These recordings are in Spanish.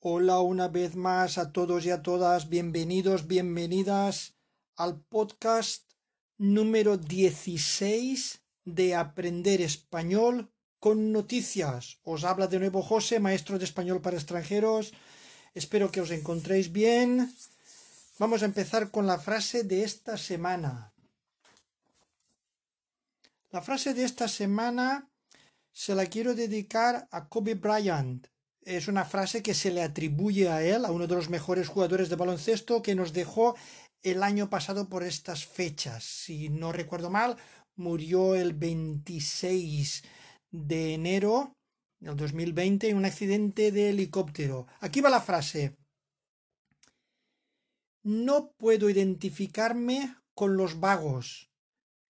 Hola una vez más a todos y a todas, bienvenidos, bienvenidas al podcast número 16 de Aprender Español con Noticias. Os habla de nuevo José, maestro de español para extranjeros. Espero que os encontréis bien. Vamos a empezar con la frase de esta semana. La frase de esta semana se la quiero dedicar a Kobe Bryant es una frase que se le atribuye a él, a uno de los mejores jugadores de baloncesto que nos dejó el año pasado por estas fechas. Si no recuerdo mal, murió el 26 de enero del 2020 en un accidente de helicóptero. Aquí va la frase. No puedo identificarme con los vagos.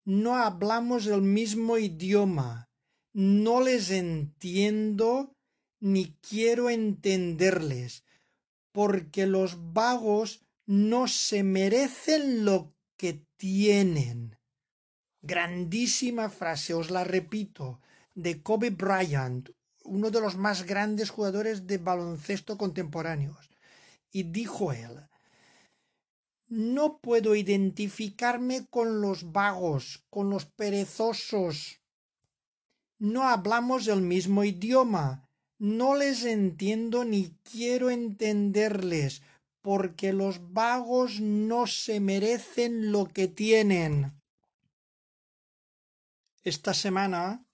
No hablamos el mismo idioma. No les entiendo ni quiero entenderles, porque los vagos no se merecen lo que tienen. Grandísima frase, os la repito, de Kobe Bryant, uno de los más grandes jugadores de baloncesto contemporáneos. Y dijo él, no puedo identificarme con los vagos, con los perezosos. No hablamos el mismo idioma, no les entiendo ni quiero entenderles, porque los vagos no se merecen lo que tienen. Esta semana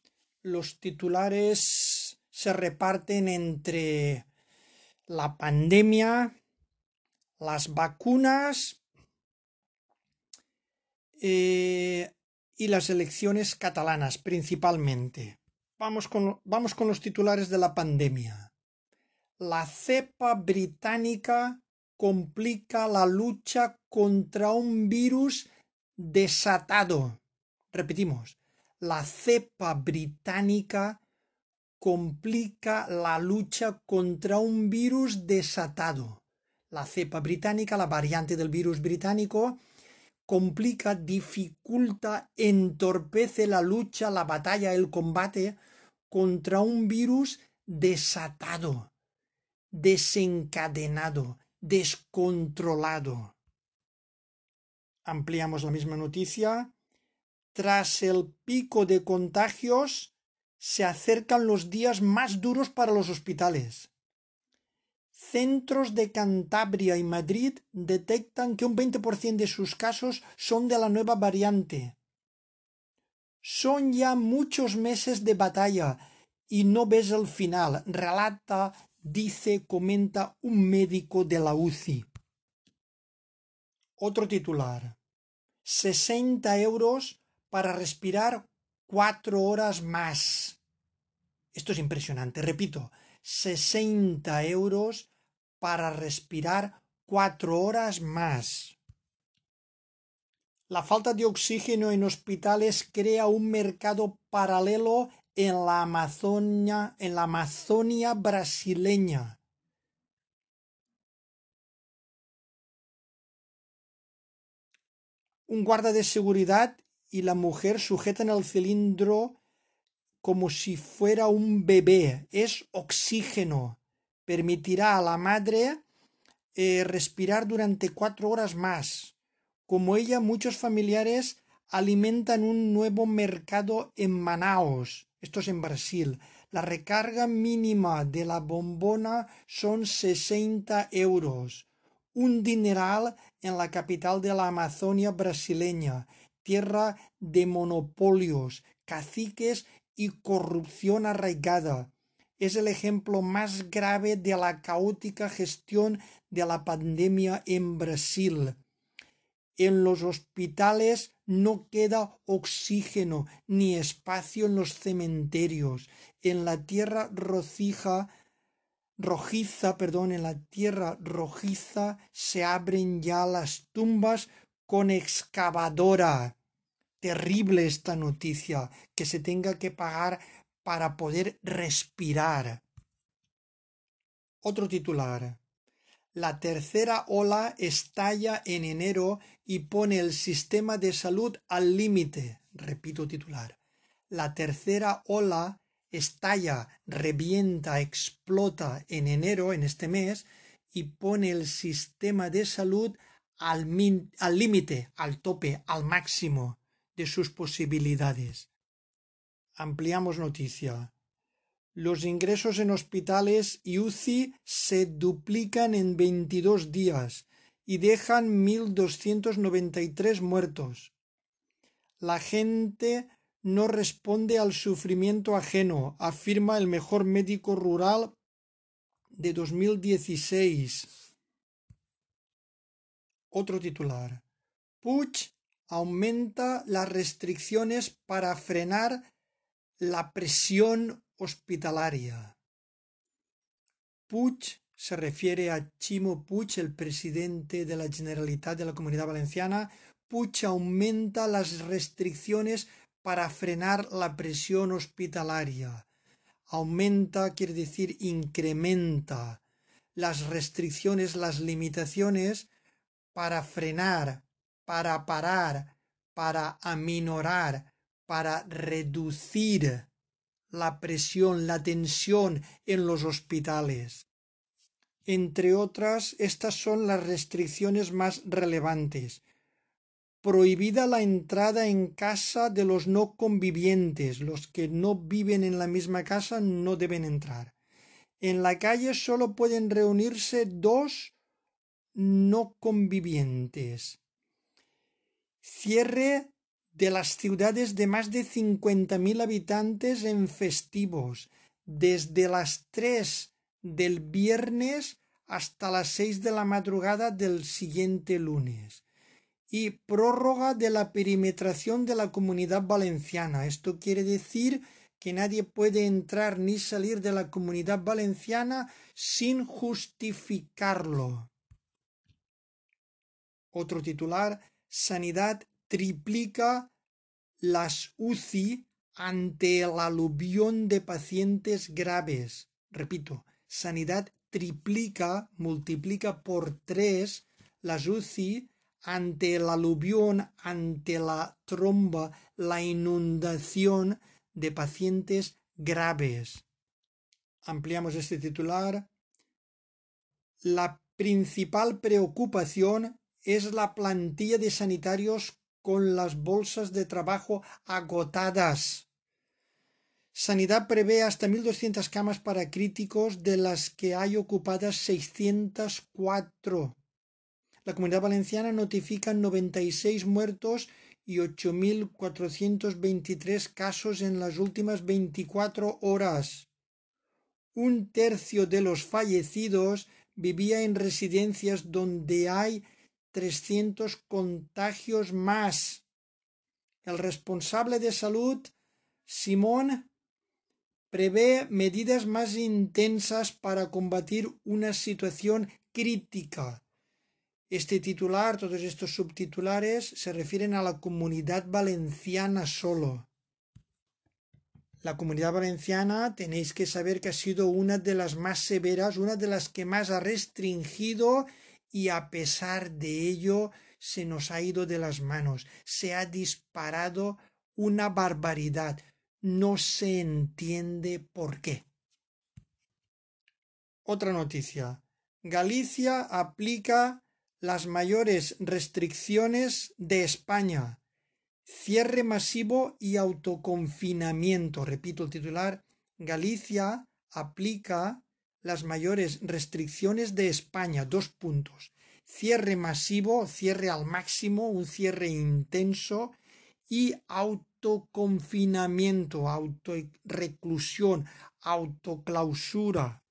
los titulares se reparten entre la pandemia, las vacunas eh, y las elecciones catalanas principalmente. Vamos con, vamos con los titulares de la pandemia. La cepa británica complica la lucha contra un virus desatado. Repetimos, la cepa británica complica la lucha contra un virus desatado. La cepa británica, la variante del virus británico, complica, dificulta, entorpece la lucha, la batalla, el combate contra un virus desatado, desencadenado, descontrolado. Ampliamos la misma noticia. Tras el pico de contagios, se acercan los días más duros para los hospitales. Centros de Cantabria y Madrid detectan que un 20% de sus casos son de la nueva variante. Son ya muchos meses de batalla y no ves el final, relata, dice, comenta un médico de la UCI. Otro titular. 60 euros para respirar cuatro horas más. Esto es impresionante. Repito, 60 euros para respirar cuatro horas más. La falta de oxígeno en hospitales crea un mercado paralelo en la Amazonia, en la Amazonia brasileña. Un guarda de seguridad y la mujer sujetan el cilindro como si fuera un bebé. Es oxígeno. Permitirá a la madre eh, respirar durante cuatro horas más. Como ella, muchos familiares alimentan un nuevo mercado en Manaos, esto es en Brasil. La recarga mínima de la bombona son 60 euros, un dineral en la capital de la Amazonia brasileña, tierra de monopolios, caciques y corrupción arraigada. Es el ejemplo más grave de la caótica gestión de la pandemia en Brasil en los hospitales no queda oxígeno ni espacio en los cementerios. En la tierra rocija, rojiza, perdón, en la tierra rojiza se abren ya las tumbas con excavadora. Terrible esta noticia, que se tenga que pagar para poder respirar. Otro titular. La tercera ola estalla en enero y pone el sistema de salud al límite. Repito titular. La tercera ola estalla, revienta, explota en enero, en este mes, y pone el sistema de salud al límite, al tope, al máximo de sus posibilidades. Ampliamos noticia. Los ingresos en hospitales y UCI se duplican en 22 días y dejan 1.293 muertos. La gente no responde al sufrimiento ajeno, afirma el mejor médico rural de 2016. Otro titular. Puig aumenta las restricciones para frenar la presión hospitalaria. Puig se refiere a Chimo Puig, el presidente de la Generalitat de la Comunidad Valenciana. Puig aumenta las restricciones para frenar la presión hospitalaria. Aumenta quiere decir incrementa las restricciones, las limitaciones para frenar, para parar, para aminorar, para reducir la presión, la tensión en los hospitales. Entre otras, estas son las restricciones más relevantes prohibida la entrada en casa de los no convivientes, los que no viven en la misma casa no deben entrar. En la calle solo pueden reunirse dos no convivientes. Cierre de las ciudades de más de cincuenta mil habitantes en festivos, desde las tres del viernes hasta las seis de la madrugada del siguiente lunes y prórroga de la perimetración de la comunidad valenciana. Esto quiere decir que nadie puede entrar ni salir de la comunidad valenciana sin justificarlo. Otro titular, Sanidad triplica las UCI ante el aluvión de pacientes graves. Repito, Sanidad triplica, multiplica por tres las UCI ante el aluvión, ante la tromba, la inundación de pacientes graves. Ampliamos este titular. La principal preocupación es la plantilla de sanitarios con las bolsas de trabajo agotadas. Sanidad prevé hasta 1.200 camas para críticos, de las que hay ocupadas 604. La Comunidad Valenciana notifica 96 muertos y 8.423 casos en las últimas 24 horas. Un tercio de los fallecidos vivía en residencias donde hay 300 contagios más. El responsable de salud, Simón, prevé medidas más intensas para combatir una situación crítica. Este titular, todos estos subtitulares se refieren a la comunidad valenciana solo. La comunidad valenciana tenéis que saber que ha sido una de las más severas, una de las que más ha restringido y a pesar de ello se nos ha ido de las manos, se ha disparado una barbaridad. No se entiende por qué. Otra noticia. Galicia aplica las mayores restricciones de España. Cierre masivo y autoconfinamiento. Repito el titular. Galicia aplica las mayores restricciones de España. Dos puntos. Cierre masivo, cierre al máximo, un cierre intenso y autoconfinamiento, autorreclusión, autoclausura.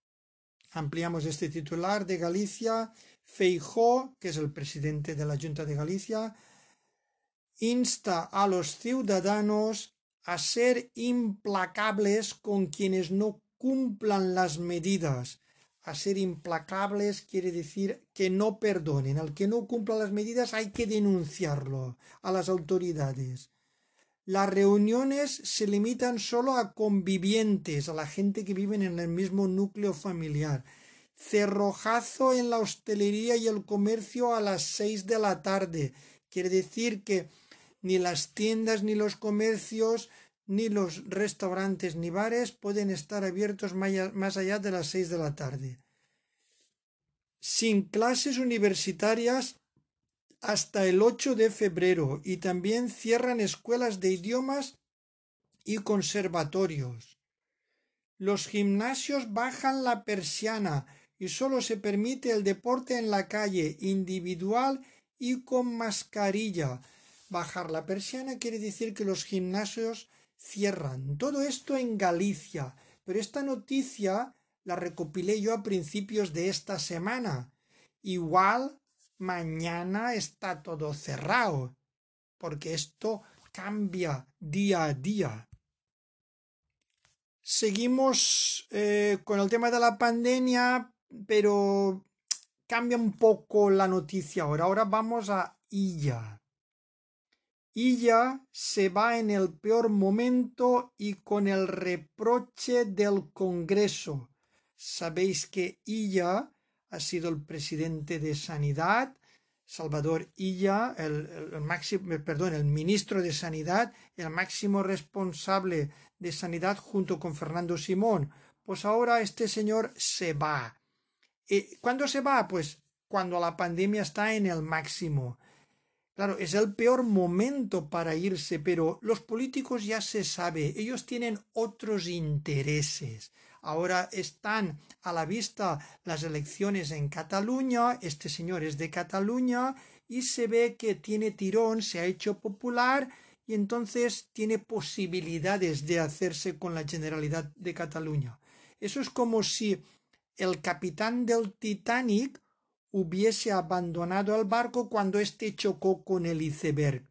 Ampliamos este titular de Galicia Feijó, que es el presidente de la Junta de Galicia, insta a los ciudadanos a ser implacables con quienes no cumplan las medidas. A ser implacables quiere decir que no perdonen. Al que no cumpla las medidas hay que denunciarlo a las autoridades. Las reuniones se limitan solo a convivientes, a la gente que vive en el mismo núcleo familiar cerrojazo en la hostelería y el comercio a las seis de la tarde. Quiere decir que ni las tiendas ni los comercios ni los restaurantes ni bares pueden estar abiertos más allá de las seis de la tarde. Sin clases universitarias hasta el 8 de febrero y también cierran escuelas de idiomas y conservatorios. Los gimnasios bajan la persiana y solo se permite el deporte en la calle, individual y con mascarilla. Bajar la persiana quiere decir que los gimnasios cierran. Todo esto en Galicia. Pero esta noticia la recopilé yo a principios de esta semana. Igual mañana está todo cerrado, porque esto cambia día a día. Seguimos eh, con el tema de la pandemia, pero cambia un poco la noticia ahora. Ahora vamos a Illa. Illa se va en el peor momento y con el reproche del Congreso. Sabéis que Illa ha sido el presidente de Sanidad, Salvador Illa, el, máximo, perdón, el ministro de Sanidad, el máximo responsable de Sanidad junto con Fernando Simón. Pues ahora este señor se va. ¿Y ¿Cuándo se va? Pues cuando la pandemia está en el máximo. Claro, es el peor momento para irse, pero los políticos ya se sabe, ellos tienen otros intereses. Ahora están a la vista las elecciones en Cataluña, este señor es de Cataluña y se ve que tiene tirón, se ha hecho popular y entonces tiene posibilidades de hacerse con la Generalidad de Cataluña. Eso es como si el capitán del Titanic hubiese abandonado el barco cuando éste chocó con el iceberg.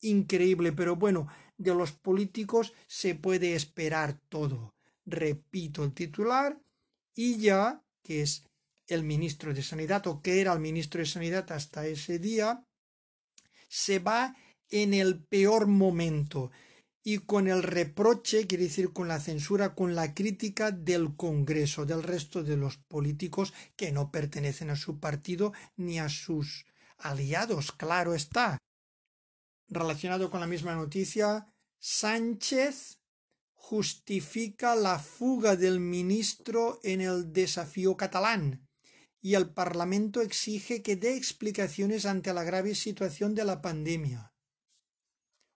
Increíble, pero bueno, de los políticos se puede esperar todo repito el titular, y ya, que es el ministro de Sanidad o que era el ministro de Sanidad hasta ese día, se va en el peor momento y con el reproche, quiere decir con la censura, con la crítica del Congreso, del resto de los políticos que no pertenecen a su partido ni a sus aliados, claro está. Relacionado con la misma noticia, Sánchez justifica la fuga del ministro en el desafío catalán y el Parlamento exige que dé explicaciones ante la grave situación de la pandemia.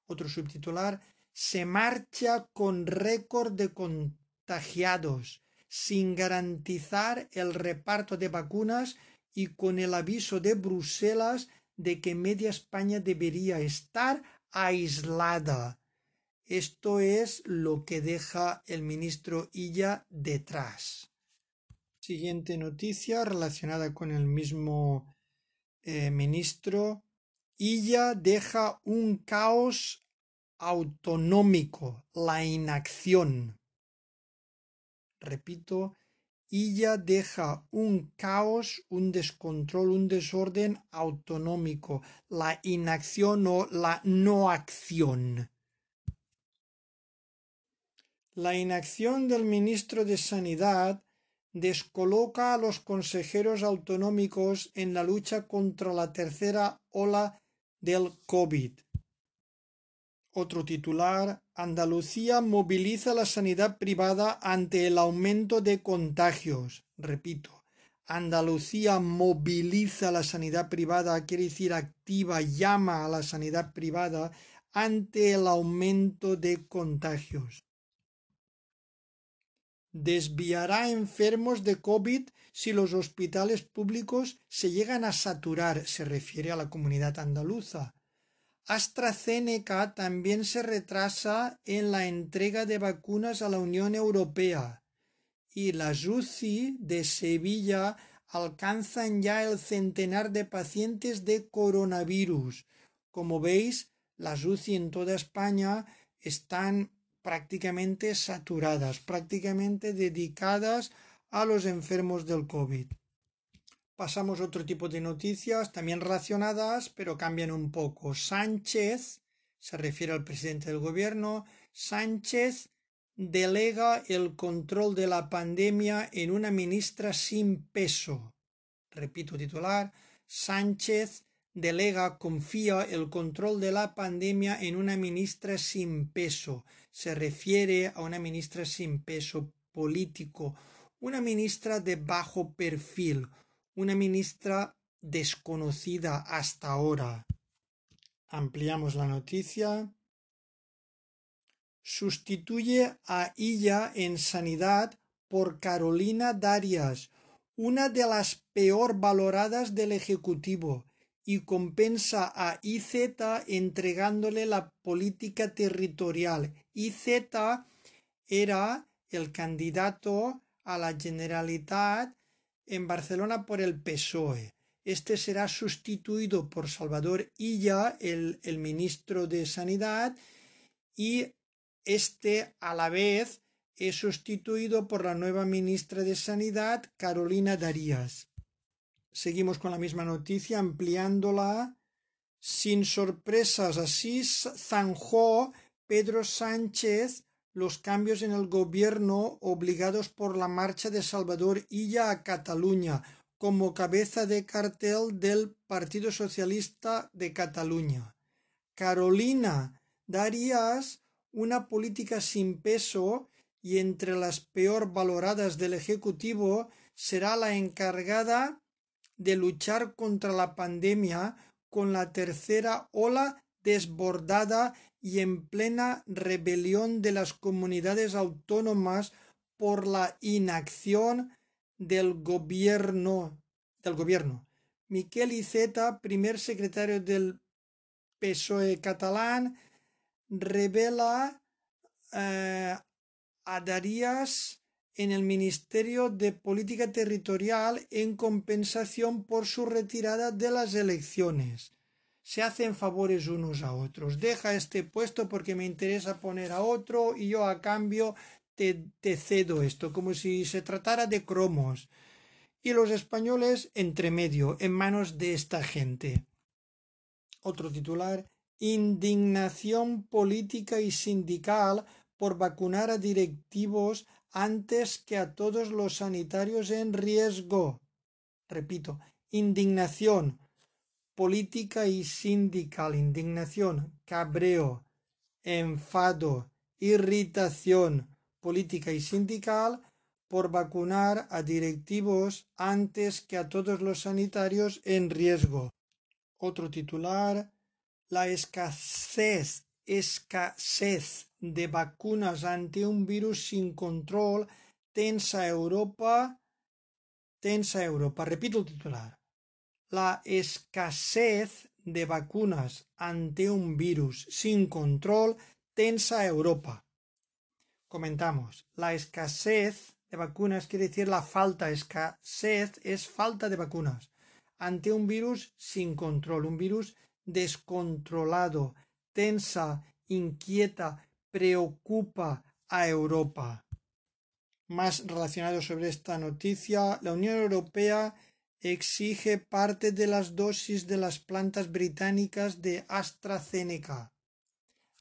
Otro subtitular se marcha con récord de contagiados, sin garantizar el reparto de vacunas y con el aviso de Bruselas de que media España debería estar aislada. Esto es lo que deja el ministro Illa detrás. Siguiente noticia relacionada con el mismo eh, ministro. Illa deja un caos autonómico, la inacción. Repito, Illa deja un caos, un descontrol, un desorden autonómico, la inacción o la no acción. La inacción del ministro de Sanidad descoloca a los consejeros autonómicos en la lucha contra la tercera ola del COVID. Otro titular, Andalucía moviliza la sanidad privada ante el aumento de contagios. Repito, Andalucía moviliza la sanidad privada, quiere decir activa, llama a la sanidad privada ante el aumento de contagios desviará enfermos de COVID si los hospitales públicos se llegan a saturar, se refiere a la comunidad andaluza. AstraZeneca también se retrasa en la entrega de vacunas a la Unión Europea y las UCI de Sevilla alcanzan ya el centenar de pacientes de coronavirus. Como veis, las UCI en toda España están prácticamente saturadas, prácticamente dedicadas a los enfermos del COVID. Pasamos a otro tipo de noticias, también relacionadas, pero cambian un poco. Sánchez, se refiere al presidente del gobierno, Sánchez delega el control de la pandemia en una ministra sin peso. Repito titular, Sánchez delega, confía el control de la pandemia en una ministra sin peso. Se refiere a una ministra sin peso político, una ministra de bajo perfil, una ministra desconocida hasta ahora. Ampliamos la noticia. Sustituye a Illa en sanidad por Carolina Darias, una de las peor valoradas del Ejecutivo, y compensa a IZ entregándole la política territorial. IZ era el candidato a la Generalitat en Barcelona por el PSOE. Este será sustituido por Salvador Illa, el, el ministro de Sanidad, y este a la vez es sustituido por la nueva ministra de Sanidad, Carolina Darías. Seguimos con la misma noticia, ampliándola. Sin sorpresas, así zanjó Pedro Sánchez los cambios en el gobierno obligados por la marcha de Salvador Illa a Cataluña como cabeza de cartel del Partido Socialista de Cataluña. Carolina Darías, una política sin peso y entre las peor valoradas del Ejecutivo, será la encargada de luchar contra la pandemia con la tercera ola desbordada y en plena rebelión de las comunidades autónomas por la inacción del gobierno del gobierno. Miquel Iceta, primer secretario del PSOE catalán, revela eh, a Darías en el Ministerio de Política Territorial en compensación por su retirada de las elecciones. Se hacen favores unos a otros. Deja este puesto porque me interesa poner a otro y yo a cambio te, te cedo esto, como si se tratara de cromos. Y los españoles entre medio, en manos de esta gente. Otro titular. Indignación política y sindical por vacunar a directivos antes que a todos los sanitarios en riesgo. Repito, indignación política y sindical, indignación, cabreo, enfado, irritación política y sindical por vacunar a directivos antes que a todos los sanitarios en riesgo. Otro titular, la escasez, escasez de vacunas ante un virus sin control tensa Europa, tensa Europa. Repito el titular. La escasez de vacunas ante un virus sin control tensa Europa. Comentamos, la escasez de vacunas quiere decir la falta, escasez es falta de vacunas ante un virus sin control, un virus descontrolado, tensa, inquieta, preocupa a Europa. Más relacionado sobre esta noticia, la Unión Europea exige parte de las dosis de las plantas británicas de AstraZeneca.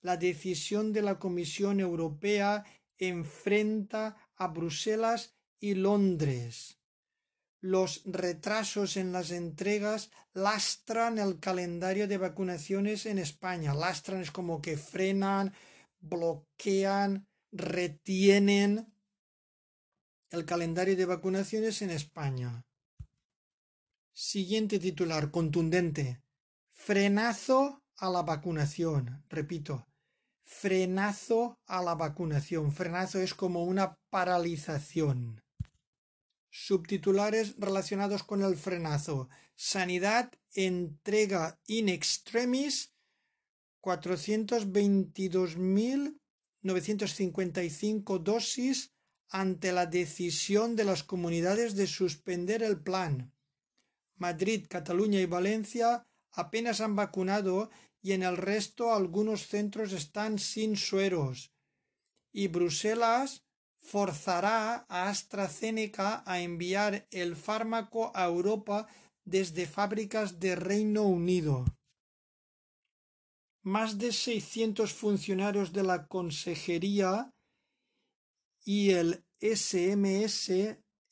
La decisión de la Comisión Europea enfrenta a Bruselas y Londres. Los retrasos en las entregas lastran el calendario de vacunaciones en España. Lastran es como que frenan, bloquean, retienen el calendario de vacunaciones en España. Siguiente titular contundente. Frenazo a la vacunación. Repito, frenazo a la vacunación. Frenazo es como una paralización. Subtitulares relacionados con el frenazo. Sanidad entrega in extremis 422.955 dosis ante la decisión de las comunidades de suspender el plan. Madrid, Cataluña y Valencia apenas han vacunado y en el resto algunos centros están sin sueros. Y Bruselas forzará a AstraZeneca a enviar el fármaco a Europa desde fábricas de Reino Unido. Más de 600 funcionarios de la Consejería y el SMS,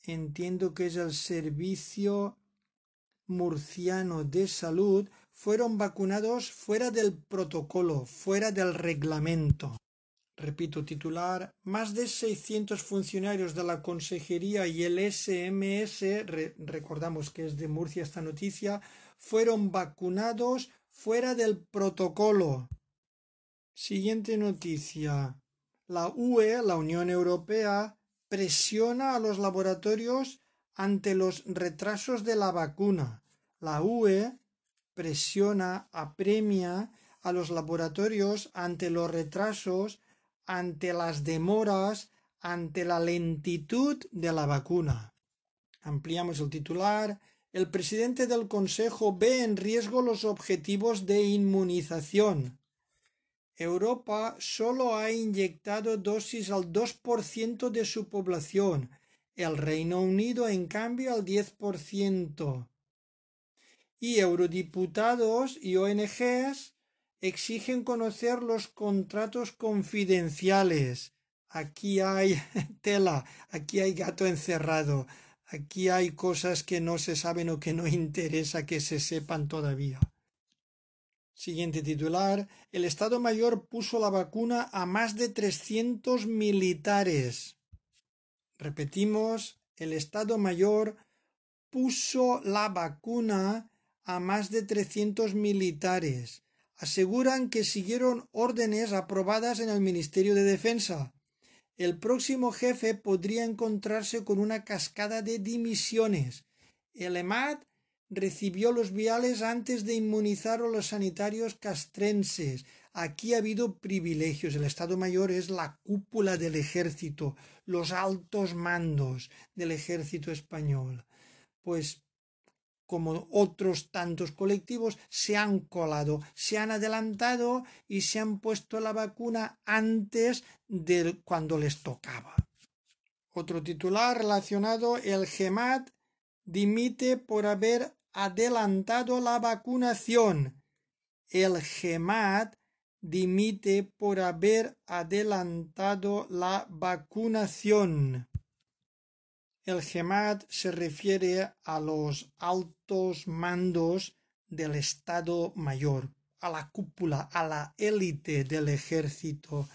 entiendo que es el Servicio Murciano de Salud, fueron vacunados fuera del protocolo, fuera del reglamento. Repito titular, más de 600 funcionarios de la Consejería y el SMS, recordamos que es de Murcia esta noticia, fueron vacunados fuera del protocolo. Siguiente noticia. La UE, la Unión Europea, presiona a los laboratorios ante los retrasos de la vacuna. La UE presiona, apremia a los laboratorios ante los retrasos, ante las demoras, ante la lentitud de la vacuna. Ampliamos el titular. El presidente del Consejo ve en riesgo los objetivos de inmunización. Europa solo ha inyectado dosis al 2% de su población, el Reino Unido en cambio al 10%. Y eurodiputados y ONGs exigen conocer los contratos confidenciales. Aquí hay tela, aquí hay gato encerrado, aquí hay cosas que no se saben o que no interesa que se sepan todavía. Siguiente titular. El Estado Mayor puso la vacuna a más de 300 militares. Repetimos, el Estado Mayor puso la vacuna a más de 300 militares. Aseguran que siguieron órdenes aprobadas en el Ministerio de Defensa. El próximo jefe podría encontrarse con una cascada de dimisiones. El EMAD recibió los viales antes de inmunizar a los sanitarios castrenses. Aquí ha habido privilegios. El Estado Mayor es la cúpula del ejército, los altos mandos del ejército español. Pues como otros tantos colectivos, se han colado, se han adelantado y se han puesto la vacuna antes de cuando les tocaba. Otro titular relacionado, el GEMAT dimite por haber adelantado la vacunación. El GEMAT dimite por haber adelantado la vacunación. El GEMAT se refiere a los altos mandos del Estado Mayor, a la cúpula, a la élite del ejército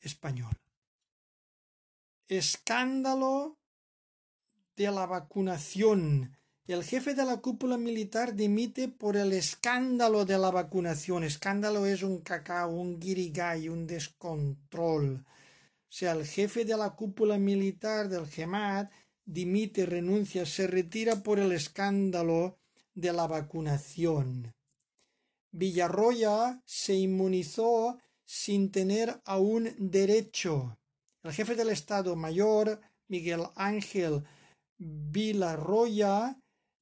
español. Escándalo de la vacunación. El jefe de la cúpula militar dimite por el escándalo de la vacunación. Escándalo es un cacao, un guirigay, un descontrol. O sea, el jefe de la cúpula militar del GEMAT dimite, renuncia, se retira por el escándalo de la vacunación. Villarroya se inmunizó sin tener aún derecho. El jefe del Estado Mayor, Miguel Ángel Villarroya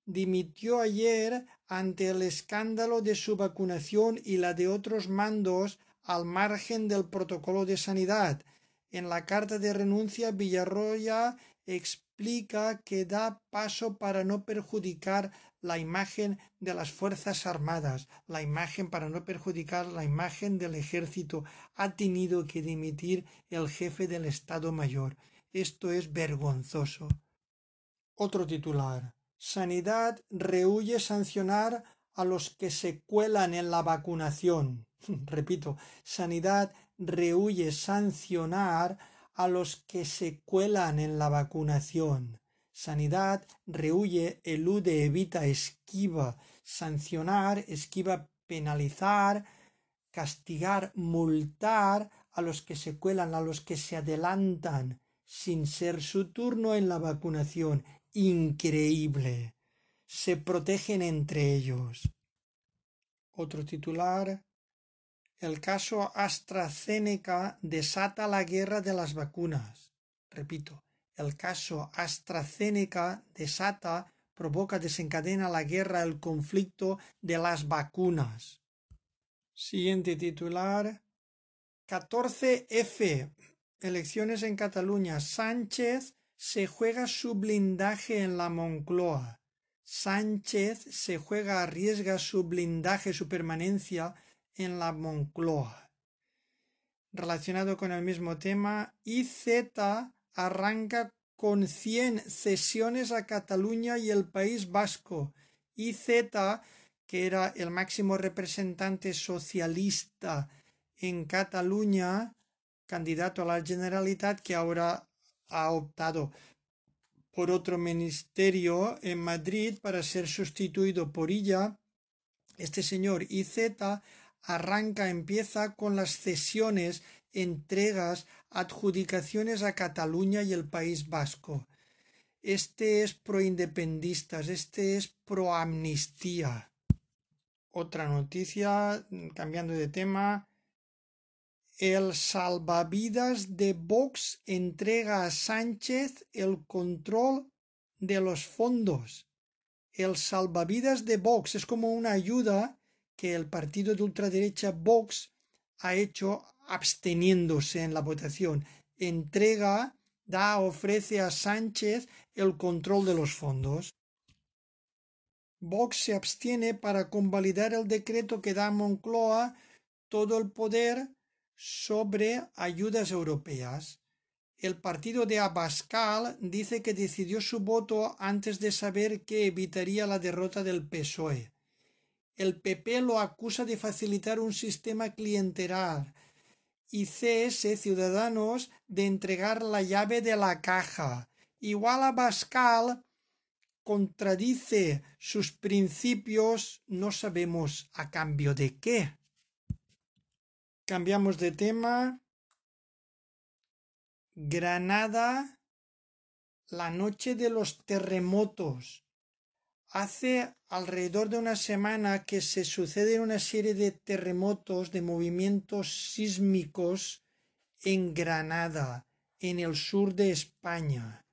dimitió ayer ante el escándalo de su vacunación y la de otros mandos al margen del protocolo de sanidad. En la carta de renuncia, Villarroya explica que da paso para no perjudicar la imagen de las Fuerzas Armadas, la imagen para no perjudicar la imagen del ejército. Ha tenido que dimitir el jefe del Estado Mayor. Esto es vergonzoso. Otro titular. Sanidad rehuye sancionar a los que se cuelan en la vacunación. Repito, Sanidad rehuye sancionar a los que se cuelan en la vacunación. Sanidad rehuye, elude, evita, esquiva. Sancionar, esquiva, penalizar, castigar, multar a los que se cuelan, a los que se adelantan sin ser su turno en la vacunación increíble. Se protegen entre ellos. Otro titular. El caso AstraZeneca desata la guerra de las vacunas. Repito, el caso AstraZeneca desata, provoca, desencadena la guerra, el conflicto de las vacunas. Siguiente titular. 14F. Elecciones en Cataluña. Sánchez se juega su blindaje en la Moncloa. Sánchez se juega, arriesga su blindaje, su permanencia en la Moncloa. Relacionado con el mismo tema, IZ arranca con 100 cesiones a Cataluña y el País Vasco. IZ, que era el máximo representante socialista en Cataluña, candidato a la Generalitat, que ahora ha optado por otro ministerio en Madrid para ser sustituido por ella. Este señor IZ arranca, empieza con las cesiones, entregas, adjudicaciones a Cataluña y el País Vasco. Este es pro independistas, este es pro amnistía. Otra noticia, cambiando de tema, el salvavidas de Vox entrega a Sánchez el control de los fondos. El salvavidas de Vox es como una ayuda que el partido de ultraderecha Vox ha hecho absteniéndose en la votación. Entrega, da, ofrece a Sánchez el control de los fondos. Vox se abstiene para convalidar el decreto que da a Moncloa todo el poder sobre ayudas europeas. El partido de Abascal dice que decidió su voto antes de saber que evitaría la derrota del PSOE. El PP lo acusa de facilitar un sistema clientelar y CS Ciudadanos de entregar la llave de la caja. Igual Abascal contradice sus principios, no sabemos a cambio de qué. Cambiamos de tema. Granada, la noche de los terremotos. Hace alrededor de una semana que se sucede una serie de terremotos, de movimientos sísmicos en Granada, en el sur de España.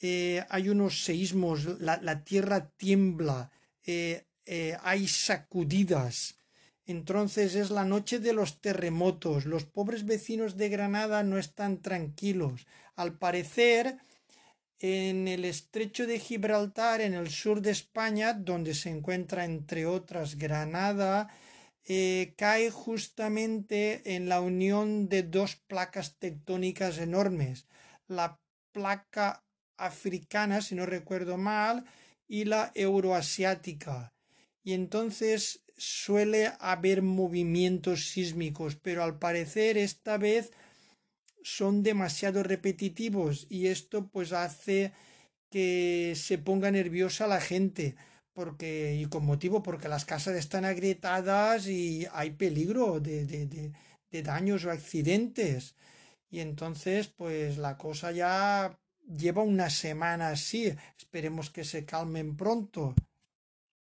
Eh, hay unos seísmos, la, tierra tiembla, eh, eh, hay sacudidas. Entonces es la noche de los terremotos. Los pobres vecinos de Granada no están tranquilos. Al parecer, en el estrecho de Gibraltar, en el sur de España, donde se encuentra entre otras Granada, eh, cae justamente en la unión de dos placas tectónicas enormes. La placa africana, si no recuerdo mal, y la euroasiática. Y entonces suele haber movimientos sísmicos, pero al parecer esta vez son demasiado repetitivos y esto pues hace que se ponga nerviosa la gente porque y con motivo porque las casas están agrietadas y hay peligro de, de, de, de daños o accidentes. Y entonces pues la cosa ya lleva una semana así. Esperemos que se calmen pronto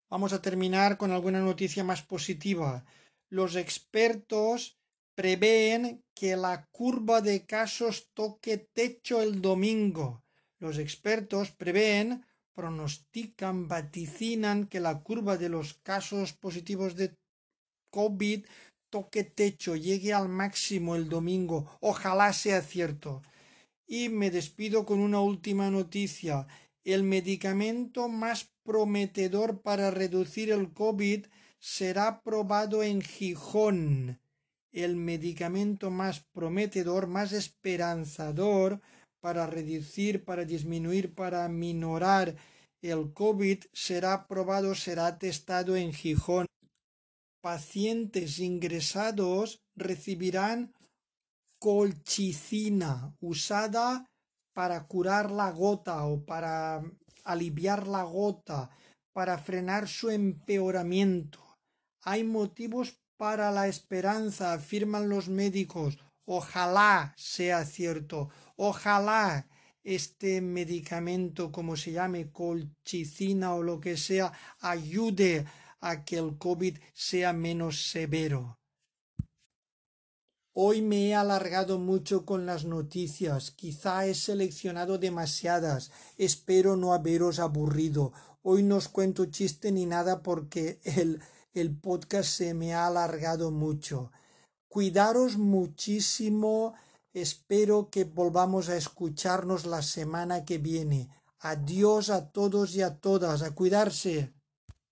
Vamos a terminar con alguna noticia más positiva. Los expertos prevén que la curva de casos toque techo el domingo. Los expertos prevén, pronostican, vaticinan que la curva de los casos positivos de COVID toque techo, llegue al máximo el domingo. Ojalá sea cierto. Y me despido con una última noticia. El medicamento más prometedor para reducir el COVID será probado en Gijón. El medicamento más prometedor, más esperanzador para reducir, para disminuir, para minorar el COVID será probado, será testado en Gijón. Pacientes ingresados recibirán colchicina usada para curar la gota o para aliviar la gota, para frenar su empeoramiento. Hay motivos para la esperanza, afirman los médicos. Ojalá sea cierto. Ojalá este medicamento, como se llame, colchicina o lo que sea, ayude a que el COVID sea menos severo. Hoy me he alargado mucho con las noticias, quizá he seleccionado demasiadas, espero no haberos aburrido. Hoy no os cuento chiste ni nada porque el, el podcast se me ha alargado mucho. Cuidaros muchísimo, espero que volvamos a escucharnos la semana que viene. Adiós a todos y a todas, a cuidarse.